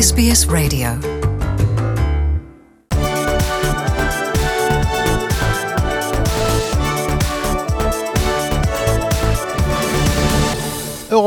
SBS Radio.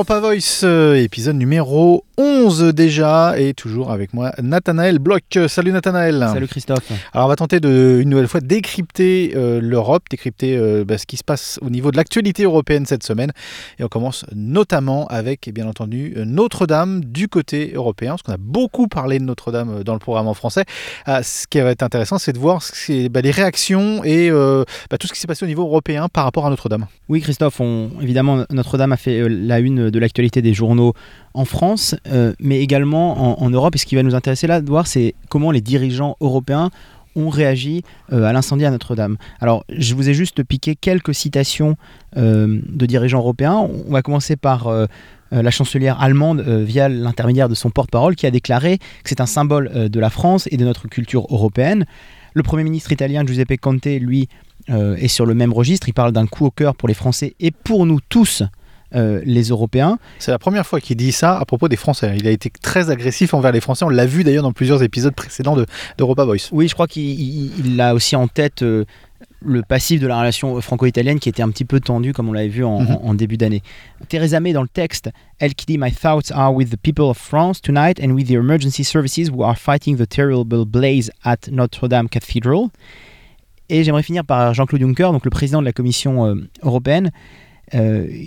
Europa Voice, euh, épisode numéro 11 déjà, et toujours avec moi Nathanaël Bloch. Salut Nathanaël. Salut Christophe. Alors on va tenter de, une nouvelle fois décrypter euh, l'Europe, décrypter euh, bah, ce qui se passe au niveau de l'actualité européenne cette semaine. Et on commence notamment avec, bien entendu, Notre-Dame du côté européen, parce qu'on a beaucoup parlé de Notre-Dame dans le programme en français. Ah, ce qui va être intéressant, c'est de voir ce bah, les réactions et bah, tout ce qui s'est passé au niveau européen par rapport à Notre-Dame. Oui Christophe, on, évidemment Notre-Dame a fait la une de l'actualité des journaux en France, euh, mais également en, Europe. Et ce qui va nous intéresser là de voir, c'est comment les dirigeants européens ont réagi euh, à l'incendie à Notre-Dame. Alors, je vous ai juste piqué quelques citations euh, de dirigeants européens. On va commencer par la chancelière allemande via l'intermédiaire de son porte-parole qui a déclaré que c'est un symbole de la France et de notre culture européenne. Le Premier ministre italien Giuseppe Conte, lui, est sur le même registre. Il parle d'un coup au cœur pour les Français et pour nous tous euh, les Européens. C'est la première fois qu'il dit ça à propos des Français. Il a été très agressif envers les Français. On l'a vu d'ailleurs dans plusieurs épisodes précédents d'Europa Voice. Oui, je crois qu'il a aussi en tête euh, le passif de la relation franco-italienne qui était un petit peu tendu comme on l'avait vu en, mhm. début d'année. Theresa May dans le texte, elle qui dit My thoughts are with the people of France tonight and with the emergency services who are fighting the terrible blaze at Notre Dame Cathedral. Et j'aimerais finir par Jean-Claude Juncker, donc le président de la Commission euh, européenne,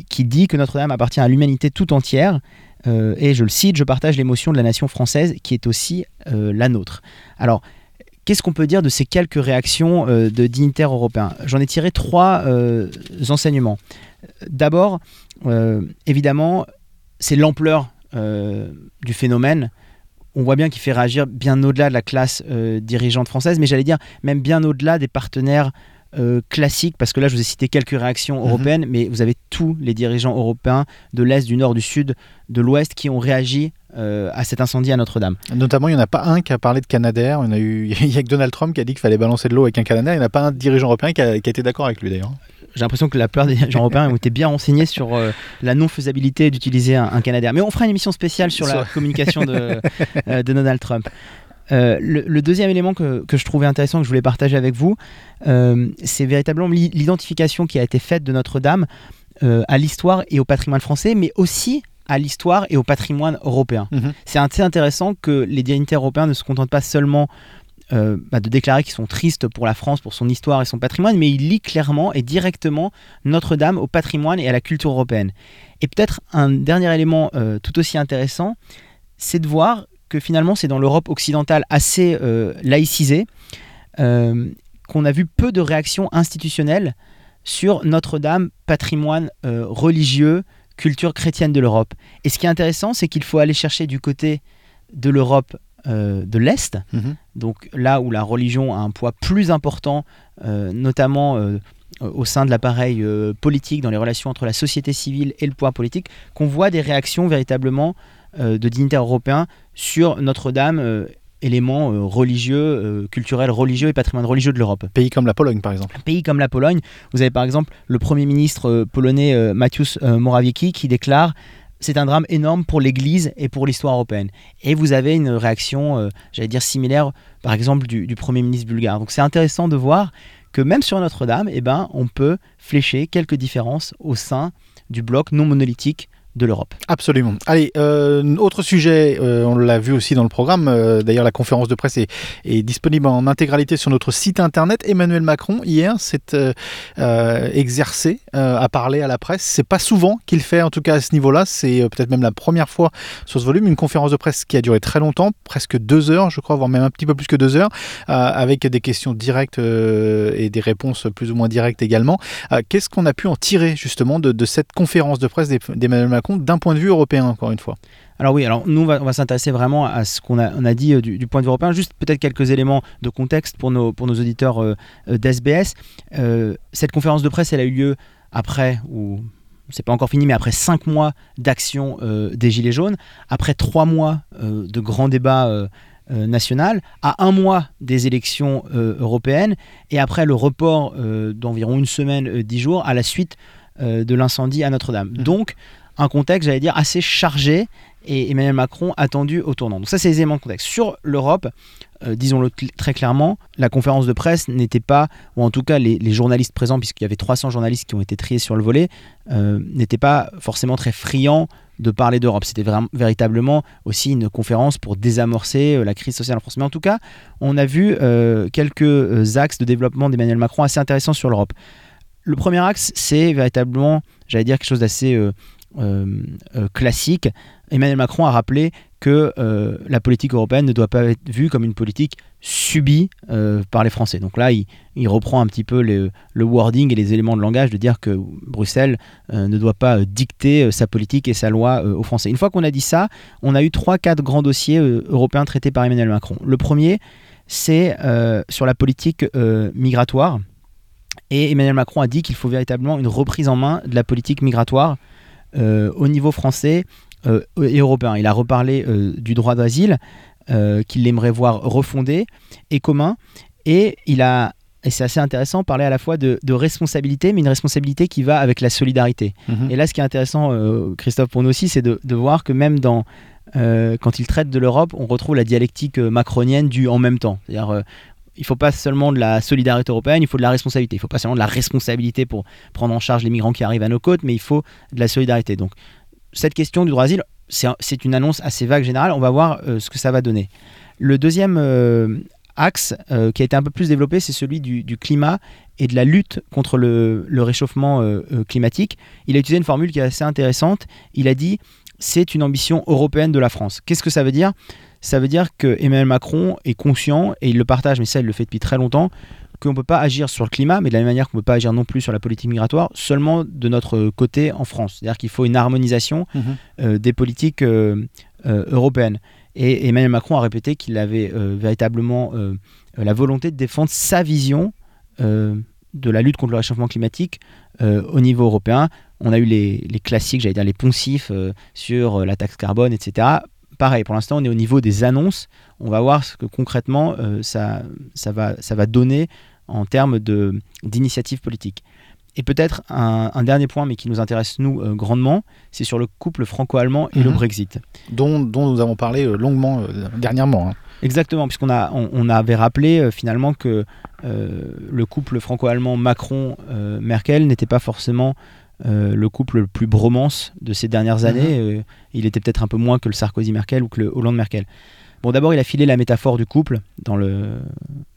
qui dit que Notre-Dame appartient à l'humanité tout entière. Euh, et je le cite, je partage l'émotion de la nation française qui est aussi euh, la nôtre. Alors, qu'est-ce qu'on peut dire de ces quelques réactions de dignitaires européens J'en ai tiré trois enseignements. D'abord, évidemment, c'est l'ampleur du phénomène on voit bien qu'il fait réagir bien au-delà de la classe dirigeante française, mais j'allais dire même bien au-delà des partenaires euh, classique, parce que là je vous ai cité quelques réactions mhm. européennes, mais vous avez tous les dirigeants européens de l'Est, du Nord, du Sud, de l'Ouest qui ont réagi euh, à cet incendie à Notre-Dame. Notamment, il n'y en a pas un qui a parlé de Canadair. Il y, a eu, y a que Donald Trump qui a dit qu'il fallait balancer de l'eau avec un Canadair. Il n'y en a pas un dirigeant européen qui a, été d'accord avec lui d'ailleurs. J'ai l'impression que la plupart des dirigeants européens ont été bien renseignés sur euh, la non-faisabilité d'utiliser un, Canadair. Mais on fera une émission spéciale sur la communication de, de Donald Trump. Euh, le, deuxième élément que, je trouvais intéressant, que je voulais partager avec vous, euh, c'est véritablement l'identification qui a été faite de Notre-Dame euh, à l'histoire et au patrimoine français, mais aussi à l'histoire et au patrimoine européen. Mhm. C'est assez intéressant que les dignitaires européens ne se contentent pas seulement bah, de déclarer qu'ils sont tristes pour la France, pour son histoire et son patrimoine, mais ils lient clairement et directement Notre-Dame au patrimoine et à la culture européenne. Et peut-être un dernier élément tout aussi intéressant, c'est de voir finalement c'est dans l'Europe occidentale assez euh, laïcisée euh, qu'on a vu peu de réactions institutionnelles sur Notre-Dame, patrimoine euh, religieux, culture chrétienne de l'Europe. Et ce qui est intéressant, c'est qu'il faut aller chercher du côté de l'Europe de l'Est, mhm. donc là où la religion a un poids plus important, notamment au sein de l'appareil politique, dans les relations entre la société civile et le pouvoir politique, qu'on voit des réactions véritablement de dignitaires européens sur Notre-Dame euh, éléments euh, religieux, culturels religieux et patrimoine religieux de l'Europe. Pays comme la Pologne, par exemple. Pays comme la Pologne. Vous avez par exemple le Premier ministre polonais Mateusz Morawiecki qui déclare c'est un drame énorme pour l'Église et pour l'histoire européenne. Et vous avez une réaction, j'allais dire, similaire, par exemple, du, Premier ministre bulgare. Donc c'est intéressant de voir que même sur Notre-Dame, eh ben, on peut flécher quelques différences au sein du bloc non monolithique de l'Europe. Absolument. Allez, euh, autre sujet, euh, on l'a vu aussi dans le programme, euh, d'ailleurs la conférence de presse est, disponible en intégralité sur notre site internet. Emmanuel Macron, hier, s'est exercé à parler à la presse. C'est pas souvent qu'il fait, en tout cas à ce niveau-là, c'est peut-être même la première fois sur ce volume, une conférence de presse qui a duré très longtemps, presque deux heures, je crois, voire même un petit peu plus que deux heures, avec des questions directes et des réponses plus ou moins directes également. Qu'est-ce qu'on a pu en tirer justement de cette conférence de presse d'Emmanuel Macron? D'un point de vue européen, encore une fois. Alors oui, alors nous on va, s'intéresser vraiment à ce qu'on a, on a dit euh, du, point de vue européen. Juste peut-être quelques éléments de contexte pour nos, pour nos auditeurs euh, euh, d'SBS. cette conférence de presse, elle a eu lieu après, ou c'est pas encore fini, mais après cinq mois d'action des Gilets jaunes, après trois mois de grands débats national, à un mois des élections européennes, et après le report d'environ une semaine, dix jours, à la suite de l'incendie à Notre-Dame. Mmh. Donc, un contexte, j'allais dire, assez chargé et Emmanuel Macron attendu au tournant. Donc ça, c'est les éléments de contexte. Sur l'Europe, euh, disons-le très clairement, la conférence de presse n'était pas, ou en tout cas les, journalistes présents, puisqu'il y avait 300 journalistes qui ont été triés sur le volet, euh, n'étaient pas forcément très friands de parler d'Europe. C'était véritablement aussi une conférence pour désamorcer euh, la crise sociale en France. Mais en tout cas, on a vu quelques axes de développement d'Emmanuel Macron assez intéressants sur l'Europe. Le premier axe, c'est véritablement, j'allais dire, quelque chose d'assez classique, Emmanuel Macron a rappelé que euh, la politique européenne ne doit pas être vue comme une politique subie euh, par les Français. Donc là, il, reprend un petit peu le wording et les éléments de langage de dire que Bruxelles euh, ne doit pas dicter sa politique et sa loi aux Français. Une fois qu'on a dit ça, on a eu trois, quatre grands dossiers européens traités par Emmanuel Macron. Le premier, c'est sur la politique migratoire. Et Emmanuel Macron a dit qu'il faut véritablement une reprise en main de la politique migratoire au niveau français euh, et européen. Il a reparlé euh, du droit d'asile euh, qu'il aimerait voir refondé et commun. Et il a et c'est assez intéressant, parler à la fois de, responsabilité, mais une responsabilité qui va avec la solidarité. Mhm. Et là, ce qui est intéressant, Christophe, pour nous aussi, c'est de, voir que même dans, quand il traite de l'Europe, on retrouve la dialectique macronienne du en même temps. C'est-à-dire, il faut pas seulement de la solidarité européenne, il faut de la responsabilité. Il faut pas seulement de la responsabilité pour prendre en charge les migrants qui arrivent à nos côtes, mais il faut de la solidarité. Donc, cette question du droit d'asile, c'est une annonce assez vague générale. On va voir euh, ce que ça va donner. Le deuxième euh, axe euh, qui a été un peu plus développé, c'est celui du, climat et de la lutte contre le, réchauffement climatique. Il a utilisé une formule qui est assez intéressante. Il a dit c'est une ambition européenne de la France. Qu'est-ce que ça veut dire? Ça veut dire que Emmanuel Macron est conscient, et il le partage, mais ça il le fait depuis très longtemps, qu'on ne peut pas agir sur le climat, mais de la même manière qu'on ne peut pas agir non plus sur la politique migratoire, seulement de notre côté en France. C'est-à-dire qu'il faut une harmonisation mhm. euh, des politiques euh, euh, européennes. Et Emmanuel Macron a répété qu'il avait véritablement la volonté de défendre sa vision de la lutte contre le réchauffement climatique au niveau européen. On a eu les, les classiques, j'allais dire les poncifs sur la taxe carbone, etc pareil, pour l'instant, on est au niveau des annonces. On va voir ce que concrètement ça, ça, va, ça va donner en termes d'initiatives politiques. Et peut-être un, dernier point, mais qui nous intéresse nous euh, grandement, c'est sur le couple franco-allemand et le mhm. Brexit. Dont, dont, nous avons parlé euh, longuement euh, dernièrement. Hein. Exactement, puisqu'on a, on, avait rappelé finalement que le couple franco-allemand Macron-Merkel n'était pas forcément le couple le plus bromance de ces dernières mhm. années. il était peut-être un peu moins que le Sarkozy-Merkel ou que le Hollande-Merkel. Bon, d'abord, il a filé la métaphore du couple dans, le,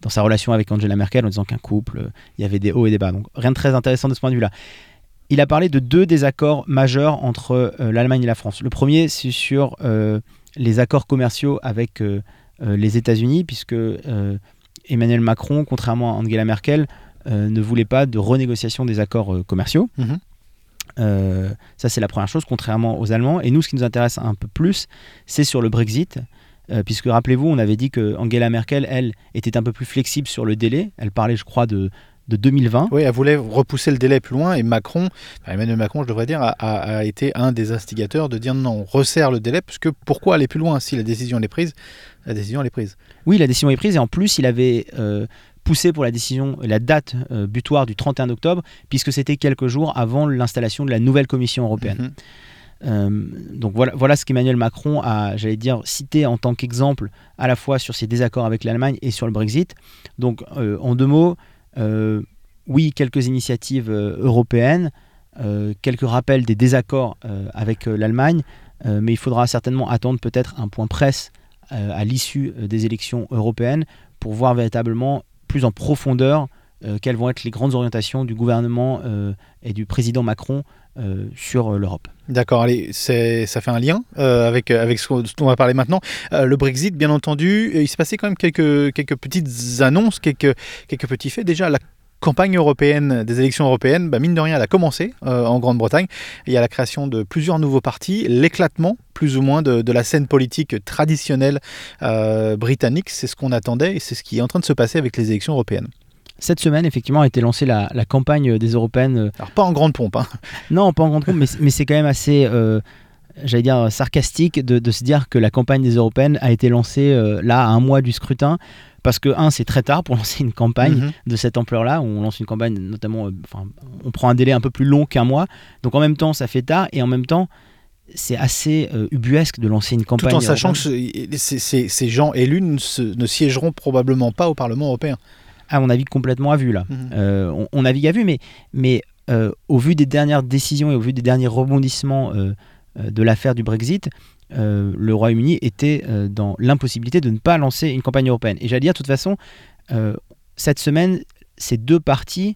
dans sa relation avec Angela Merkel en disant qu'un couple, il y avait des hauts et des bas. Donc, rien de très intéressant de ce point de vue-là. Il a parlé de deux désaccords majeurs entre euh, l'Allemagne et la France. Le premier, c'est sur euh, les accords commerciaux avec euh, les États-Unis, puisque Emmanuel Macron, contrairement à Angela Merkel, ne voulait pas de renégociation des accords commerciaux. Mhm. ça, c'est la première chose, contrairement aux Allemands. Et nous, ce qui nous intéresse un peu plus, c'est sur le Brexit. Euh, puisque rappelez-vous, on avait dit que Angela Merkel, elle, était un peu plus flexible sur le délai. Elle parlait, je crois, de, de 2020. Oui, elle voulait repousser le délai plus loin et Macron, Emmanuel Macron, je devrais dire, a, été un des instigateurs de dire non, on resserre le délai, parce que pourquoi aller plus loin si la décision est prise? La décision est prise. Oui, la décision est prise et en plus, il avait euh, poussé pour la décision, la date euh, butoir du 31 octobre, puisque c'était quelques jours avant l'installation de la nouvelle Commission européenne. Mhm. Euh, donc voilà, voilà ce qu'Emmanuel Macron a, j'allais dire, cité en tant qu'exemple à la fois sur ses désaccords avec l'Allemagne et sur le Brexit. Donc euh, en deux mots, oui, quelques initiatives européennes, quelques rappels des désaccords avec l'Allemagne, mais il faudra certainement attendre peut-être un point presse à l'issue des élections européennes pour voir véritablement plus en profondeur quelles vont être les grandes orientations du gouvernement et du président Macron sur l'Europe. D'accord, allez, ça fait un lien euh, avec, euh, avec ce dont on va parler maintenant. Euh, le Brexit, bien entendu, il s'est passé quand même quelques, quelques petites annonces, quelques, quelques petits faits. Déjà, la campagne européenne des élections européennes, bah, mine de rien, elle a commencé en Grande-Bretagne. Il y a la création de plusieurs nouveaux partis, l'éclatement plus ou moins de, de, la scène politique traditionnelle britannique. C'est ce qu'on attendait et c'est ce qui est en train de se passer avec les élections européennes. Cette semaine, effectivement, a été lancée la, campagne des européennes. Euh, Alors, pas en grande pompe. Hein. Non, pas en grande pompe, mais, c'est quand même assez, euh, j'allais dire, sarcastique de, se dire que la campagne des européennes a été lancée euh, là, à un mois du scrutin. Parce que, un, c'est très tard pour lancer une campagne mhm. de cette ampleur-là. On lance une campagne, notamment, enfin, on prend un délai un peu plus long qu'un mois. Donc, en même temps, ça fait tard. Et en même temps, c'est assez ubuesque de lancer une campagne. Tout en sachant que ces gens élus ne, siégeront probablement pas au Parlement européen. À mon avis, complètement à vue là. Mhm. on, navigue à vue, mais, mais au vu des dernières décisions et au vu des derniers rebondissements de l'affaire du Brexit, le Royaume-Uni était dans l'impossibilité de ne pas lancer une campagne européenne. Et j'allais dire, de toute façon, cette semaine, ces deux partis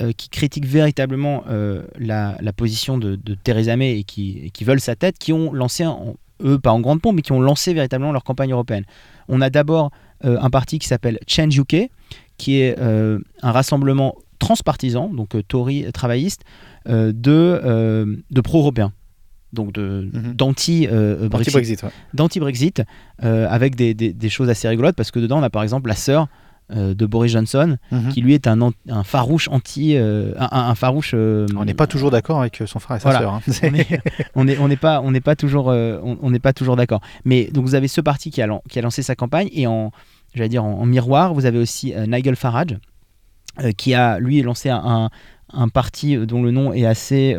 euh, qui critiquent véritablement euh, la, position de, Theresa May et qui, veulent sa tête, qui ont lancé, eux pas en grande pompe, mais qui ont lancé véritablement leur campagne européenne. On a d'abord euh, un parti qui s'appelle Change UK, qui est un rassemblement transpartisan, donc Tory travailliste, de, de pro-européens donc mhm. d'anti-Brexit, d'anti-Brexit avec des, des, choses assez rigolotes parce que dedans on a par exemple la sœur euh, de Boris Johnson, mhm. qui lui est un, un farouche anti, euh, un, farouche. Euh, on n'est pas toujours d'accord avec son frère et sa sœur. Hein. on n'est on est pas, on n'est pas toujours, on n'est pas toujours d'accord. Mais donc vous avez ce parti qui a, qui a lancé sa campagne et en, j'allais dire en, miroir, vous avez aussi Nigel Farage, qui a lui lancé un, un, parti dont le nom est assez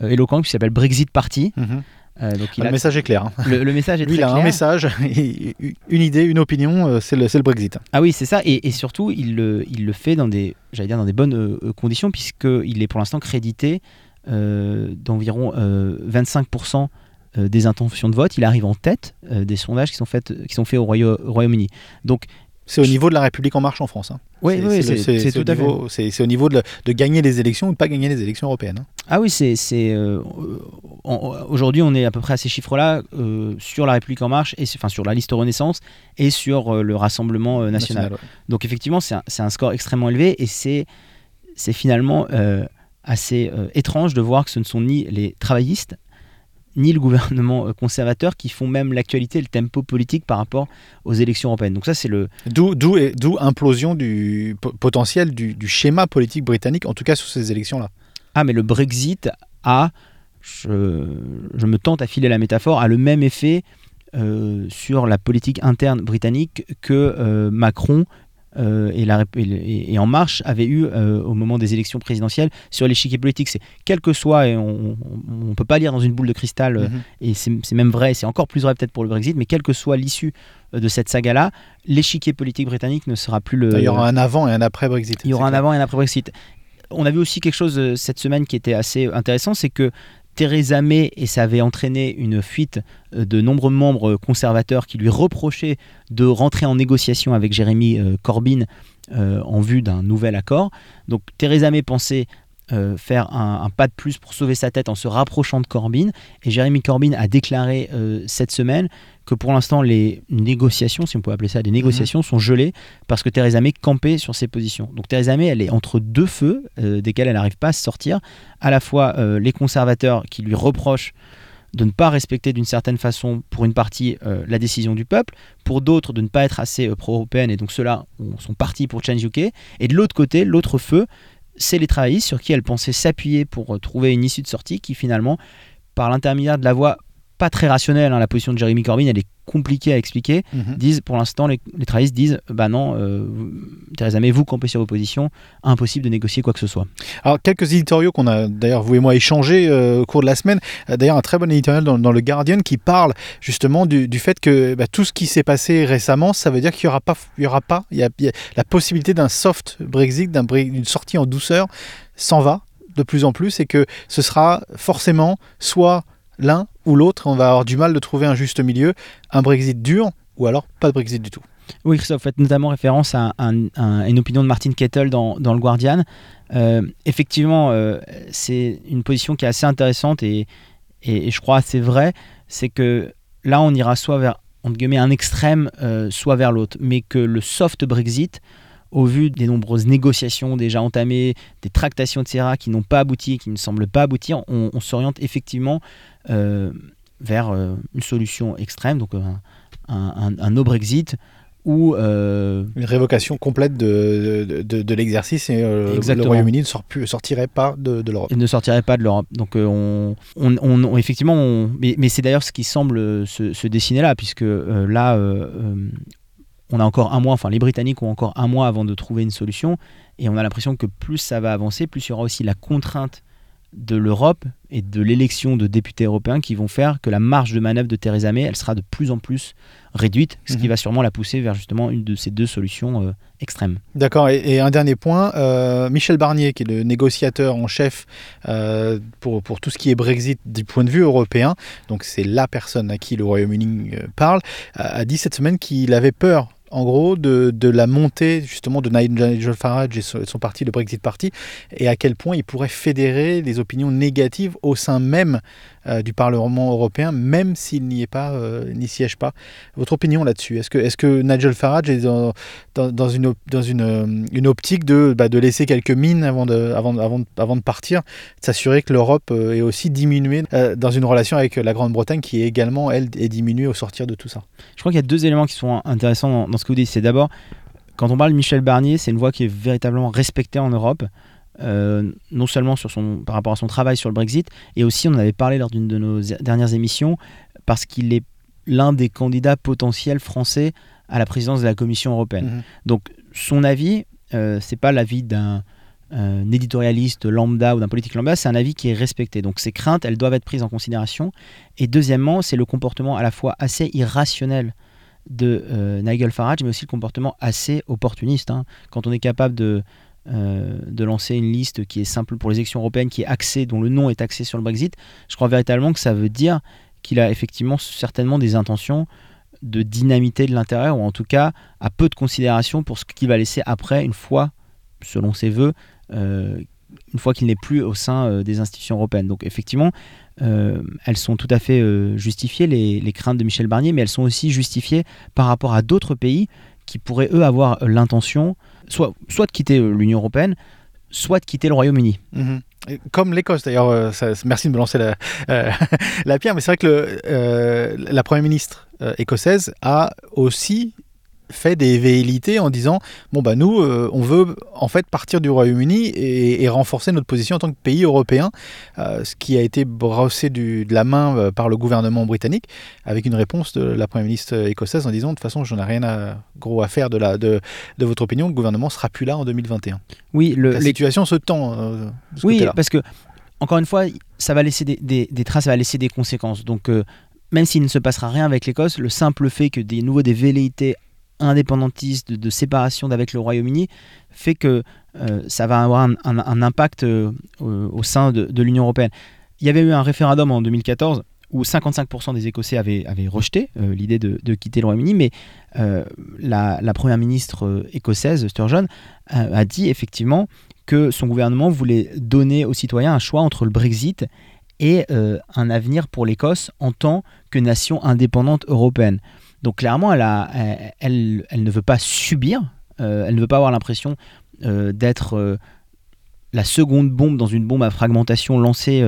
éloquent, qui s'appelle Brexit Party. Mhm. Euh, le message est clair. Hein. Le, message est Lui, il a un message, une idée, une opinion, euh, c'est le, le, Brexit. Ah oui, c'est ça. Et, surtout, il le, il le, fait dans des, dire, dans des bonnes euh, conditions, puisqu'il est pour l'instant crédité d'environ 25% des intentions de vote. Il arrive en tête des sondages qui sont, faits, qui sont faits au, Royaume-Uni. Donc, c'est au niveau de la République en marche en France. Hein. Oui, c'est tout à fait. C'est au niveau de, gagner les élections ou de ne pas gagner les élections européennes. Hein. Ah oui, c'est euh, aujourd'hui on est à peu près à ces chiffres-là euh, sur la République en marche et enfin sur la liste Renaissance et sur euh, le Rassemblement national. Donc effectivement, c'est un, un, score extrêmement élevé et c'est c'est finalement assez étrange de voir que ce ne sont ni les travaillistes ni le gouvernement euh, conservateur qui font même l'actualité, le tempo politique par rapport aux élections européennes. Donc ça, c'est le... D'où, d'où, d'où implosion du potentiel du, schéma politique britannique, en tout cas sur ces élections-là. Ah, mais le Brexit a, je, me tente à filer la métaphore, a le même effet euh, sur la politique interne britannique que euh, Macron euh, et, la, et, En Marche avait eu euh, au moment des élections présidentielles sur l'échiquier politique. C'est quel que soit, et on ne peut pas lire dans une boule de cristal, euh, mhm. et c'est même vrai, c'est encore plus vrai peut-être pour le Brexit, mais quelle que soit l'issue de cette saga-là, l'échiquier politique britannique ne sera plus le. Il y aura un avant et un après Brexit. Il y aura un avant et un après Brexit. On a vu aussi quelque chose cette semaine qui était assez intéressant, c'est que Theresa May, et ça avait entraîné une fuite euh, de nombreux membres conservateurs qui lui reprochaient de rentrer en négociation avec Jérémy euh, Corbyn euh, en vue d'un nouvel accord. Donc Theresa May pensait faire un, pas de plus pour sauver sa tête en se rapprochant de Corbyn. Et Jérémy Corbyn a déclaré cette semaine que pour l'instant les négociations, si on peut appeler ça des négociations, mhm. sont gelées parce que Theresa May campait sur ses positions. Donc Theresa May, elle est entre deux feux euh, desquels elle n'arrive pas à se sortir. À la fois euh, les conservateurs qui lui reprochent de ne pas respecter d'une certaine façon, pour une partie, euh, la décision du peuple, pour d'autres de ne pas être assez pro-européenne, et donc ceux-là sont partis pour Change UK. Et de l'autre côté, l'autre feu, c'est les travaillistes sur qui elle pensait s'appuyer pour trouver une issue de sortie qui finalement, par l'intermédiaire de la voie pas très rationnelle. Hein, la position de Jeremy Corbyn, elle est compliquée à expliquer. Mhm. Disent, pour l'instant, les, les disent bah non, euh, Theresa May, vous campez sur vos positions, impossible de négocier quoi que ce soit. Alors, quelques éditoriaux qu'on a d'ailleurs, vous et moi, échangés euh, au cours de la semaine. Euh, d'ailleurs, un très bon éditorial dans, le Guardian qui parle justement du, fait que bah, tout ce qui s'est passé récemment, ça veut dire qu'il n'y aura pas, il y aura pas il y a, la possibilité d'un soft Brexit, d'une sortie en douceur, s'en va de plus en plus et que ce sera forcément soit l'un ou l'autre, on va avoir du mal de trouver un juste milieu, un Brexit dur ou alors pas de Brexit du tout. Oui, Christophe, faites notamment référence à, une opinion de Martin Kettle dans, le Guardian. Euh, effectivement, euh, c'est une position qui est assez intéressante et, je crois assez vraie. C'est que là, on ira soit vers un extrême, euh, soit vers l'autre. Mais que le soft Brexit, au vu des nombreuses négociations déjà entamées, des tractations, etc., qui n'ont pas abouti, qui ne semblent pas aboutir, on s'oriente effectivement vers euh, une solution extrême, donc un, un, no Brexit ou euh, une révocation complète de, de, l'exercice et le Royaume-Uni ne sortirait pas de, l'Europe. Il ne sortirait pas de l'Europe. Donc on, on, effectivement, mais, c'est d'ailleurs ce qui semble se, dessiner là, puisque là, on a encore un mois, enfin les Britanniques ont encore un mois avant de trouver une solution, et on a l'impression que plus ça va avancer, plus il y aura aussi la contrainte de l'Europe et de l'élection de députés européens qui vont faire que la marge de manœuvre de Theresa May, elle sera de plus en plus réduite, ce qui Mhm. va sûrement la pousser vers justement une de ces deux solutions euh, extrêmes. D'accord, et, et un dernier point, euh, Michel Barnier, qui est le négociateur en chef euh, pour, pour tout ce qui est Brexit du point de vue européen, donc c'est la personne à qui le Royaume-Uni parle, a, a dit cette semaine qu'il avait peur. En gros, de, de la montée justement de Nigel Farage et son, parti, le Brexit Party, et à quel point il pourrait fédérer des opinions négatives au sein même euh, du Parlement européen, même s'il n'y est pas, euh, n'y siège pas. Votre opinion là-dessus Est-ce que, est que Nigel Farage est dans, une, dans une, euh, une optique de, bah, de laisser quelques mines avant de, avant, avant, avant de partir, de s'assurer que l'Europe est aussi diminuée dans une relation avec la Grande-Bretagne qui est également, elle, est diminuée au sortir de tout ça? Je crois qu'il y a deux éléments qui sont intéressants dans, dans ce que vous dites. C'est d'abord, quand on parle de Michel Barnier, c'est une voix qui est véritablement respectée en Europe, euh, non seulement sur son, par rapport à son travail sur le Brexit, et aussi on en avait parlé lors d'une de nos dernières émissions, parce qu'il est l'un des candidats potentiels français à la présidence de la Commission européenne. Mhm. Donc son avis, euh, c'est pas l'avis d'un un éditorialiste lambda ou d'un politique lambda, c'est un avis qui est respecté. Donc ces craintes, elles doivent être prises en considération. Et deuxièmement, c'est le comportement à la fois assez irrationnel de euh, Nigel Farage, mais aussi le comportement assez opportuniste. hein. Quand on est capable de, euh, de lancer une liste qui est simple pour les élections européennes, qui est axée, dont le nom est axé sur le Brexit, je crois véritablement que ça veut dire qu'il a effectivement certainement des intentions de dynamiter de l'intérieur, ou en tout cas à peu de considération pour ce qu'il va laisser après, une fois, selon ses voeux, euh, une fois qu'il n'est plus au sein euh, des institutions européennes. Donc effectivement, euh, elles sont tout à fait euh, justifiées, les, craintes de Michel Barnier, mais elles sont aussi justifiées par rapport à d'autres pays qui pourraient, eux, avoir l'intention soit, soit de quitter l'Union européenne, soit de quitter le Royaume-Uni. Mhm. Et Comme l'Écosse d'ailleurs, merci de me lancer la, pierre, mais c'est vrai que la Première ministre écossaise a aussi fait des velléités en disant bon bah nous euh, on veut en fait partir du Royaume-Uni et, et renforcer notre position en tant que pays européen euh, ce qui a été brossé du- de la main euh, par le gouvernement britannique avec une réponse de la première ministre écossaise en disant de toute façon j'en ai rien à gros à faire de la de, de votre opinion le gouvernement sera plus là en 2021 Oui, le, la les- situation se tend oui parce que, encore une fois, ça va laisser des, des- des traces, ça va laisser des conséquences. Donc, même s'il ne se passera rien avec l'Écosse, le simple fait que des nouveaux des velléités indépendantistes de, séparation d'avec le Royaume-Uni fait que euh, ça va avoir un, impact euh, au, sein de, l'Union européenne. Il y avait eu un référendum en 2014 où 55% des Écossais avaient, rejeté euh, l'idée de, quitter le Royaume-Uni, mais la, première ministre écossaise, Sturgeon, a, dit effectivement que son gouvernement voulait donner aux citoyens un choix entre le Brexit et un avenir pour l'Écosse en tant que nation indépendante européenne. Donc clairement, elle, ne veut pas subir, euh, elle ne veut pas avoir l'impression euh, d'être euh, la seconde bombe dans une bombe à fragmentation lancée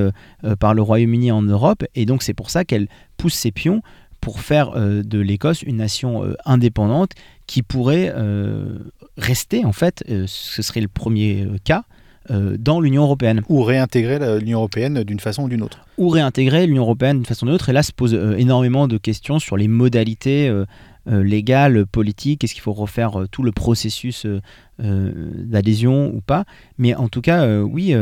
par le Royaume-Uni en Europe, et donc c'est pour ça qu'elle pousse ses pions pour faire de l'Écosse une nation indépendante qui pourrait rester, en fait, ce serait le premier cas, dans l'Union européenne ou réintégrer l'Union européenne d'une façon ou d'une autre. ou réintégrer l'Union européenne d'une façon ou d'une autre. Et là se pose euh, énormément de questions sur les modalités euh, légales, politiques. Est-ce qu'il faut refaire euh, tout le processus euh, d'adhésion ou pas Mais en tout cas, oui,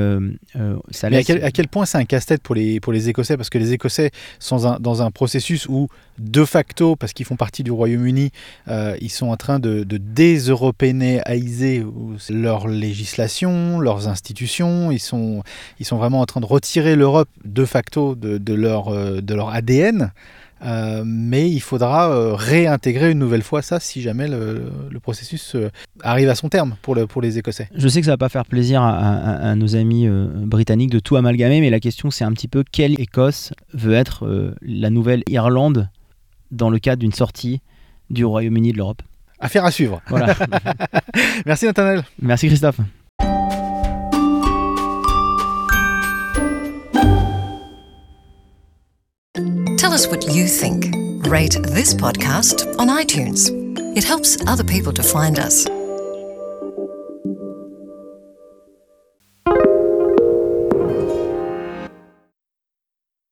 ça Mais à laisse. quel, à quel point c'est un casse-tête pour les, pour les Écossais? Parce que les Écossais sont un- dans un processus où, de facto, parce qu'ils font partie du Royaume-Uni, ils sont en train de, de déseuropénéiser leur législation, leurs institutions. Ils sont, ils sont vraiment en train de retirer l'Europe de facto de, de leur, de leur ADN. Euh, mais il faudra euh, réintégrer une nouvelle fois ça si jamais le, le processus euh, arrive à son terme pour, le, pour les Écossais. Je sais que ça va pas faire plaisir à, à- à nos amis britanniques de tout amalgamer, mais la question c'est un petit peu quelle Écosse veut être la nouvelle Irlande dans le cadre d'une sortie du Royaume-Uni de l'Europe. Affaire à suivre. Voilà. Merci Nathanaël. Merci Christophe. Tell us what you think. Rate this podcast on iTunes. It helps other people to find us.